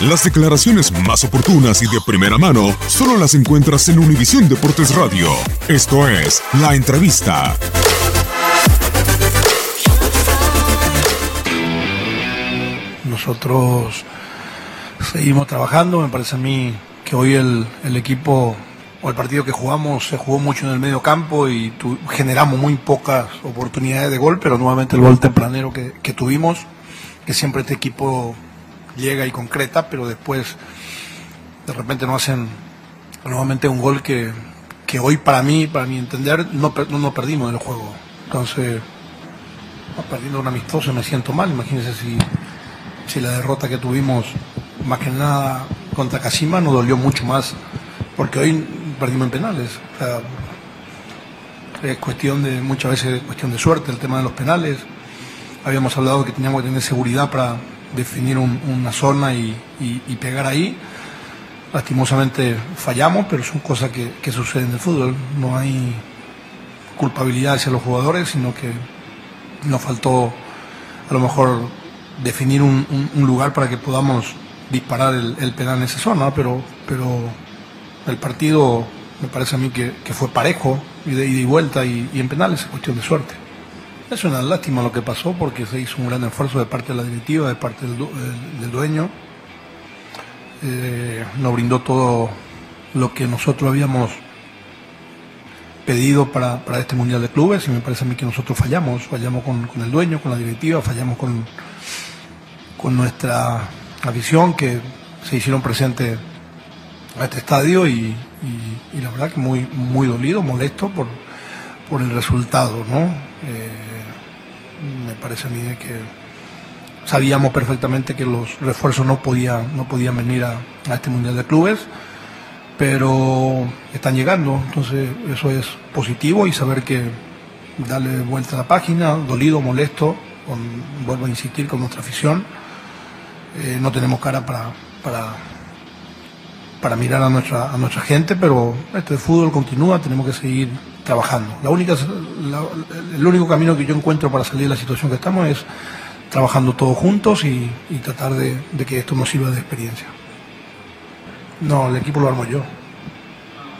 Las declaraciones más oportunas y de primera mano solo las encuentras en Univisión Deportes Radio. Esto es La Entrevista. Nosotros seguimos trabajando. Me parece a mí que hoy el, el equipo o el partido que jugamos se jugó mucho en el medio campo y tu, generamos muy pocas oportunidades de gol, pero nuevamente el gol tempranero que, que tuvimos, que siempre este equipo llega y concreta, pero después de repente no hacen nuevamente un gol que, que hoy para mí, para mi entender, no, no, no perdimos el juego. Entonces, perdiendo un amistoso me siento mal. Imagínense si, si la derrota que tuvimos, más que nada contra Casima, nos dolió mucho más, porque hoy perdimos en penales. Es cuestión de, muchas veces, cuestión de suerte el tema de los penales. Habíamos hablado que teníamos que tener seguridad para definir un, una zona y, pegar ahí. Lastimosamente fallamos, pero son cosas que, que suceden en el fútbol. No hay culpabilidad hacia los jugadores, sino que nos faltó a lo mejor definir un, lugar para que podamos disparar el, penal en esa zona, pero, pero el partido me parece a mí que, que fue parejo y de ida y vuelta y, y en penales es cuestión de suerte. Es una lástima lo que pasó porque se hizo un gran esfuerzo de parte de la directiva, de parte del, dueño. Eh, nos brindó todo lo que nosotros habíamos pedido para, para, este Mundial de Clubes y me parece a mí que nosotros fallamos, fallamos con, con el dueño, con la directiva, fallamos con, con nuestra afición que se hicieron presentes a este estadio y, y, y, la verdad que muy, muy dolido, molesto por, por el resultado, ¿no? Eh, me parece a mí que sabíamos perfectamente que los refuerzos no podían, no podían venir a, este Mundial de Clubes, pero están llegando, entonces eso es positivo y saber que darle vuelta a la página, dolido, molesto, vuelvo a insistir con nuestra afición, eh, no tenemos cara para, para, para mirar a nuestra, a nuestra gente, pero este fútbol continúa, tenemos que seguir trabajando. La única, el único camino que yo encuentro para salir de la situación que estamos es trabajando todos juntos y, tratar de, de, que esto nos sirva de experiencia. No, el equipo lo armo yo,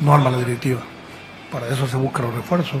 no arma la directiva. Para eso se buscan los refuerzos.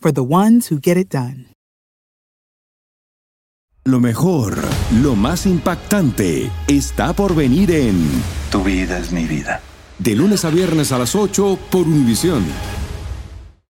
for the ones who get it done. Lo mejor, lo más impactante, está por venir en Tu vida es mi vida. De lunes a viernes a las 8 por Univisión.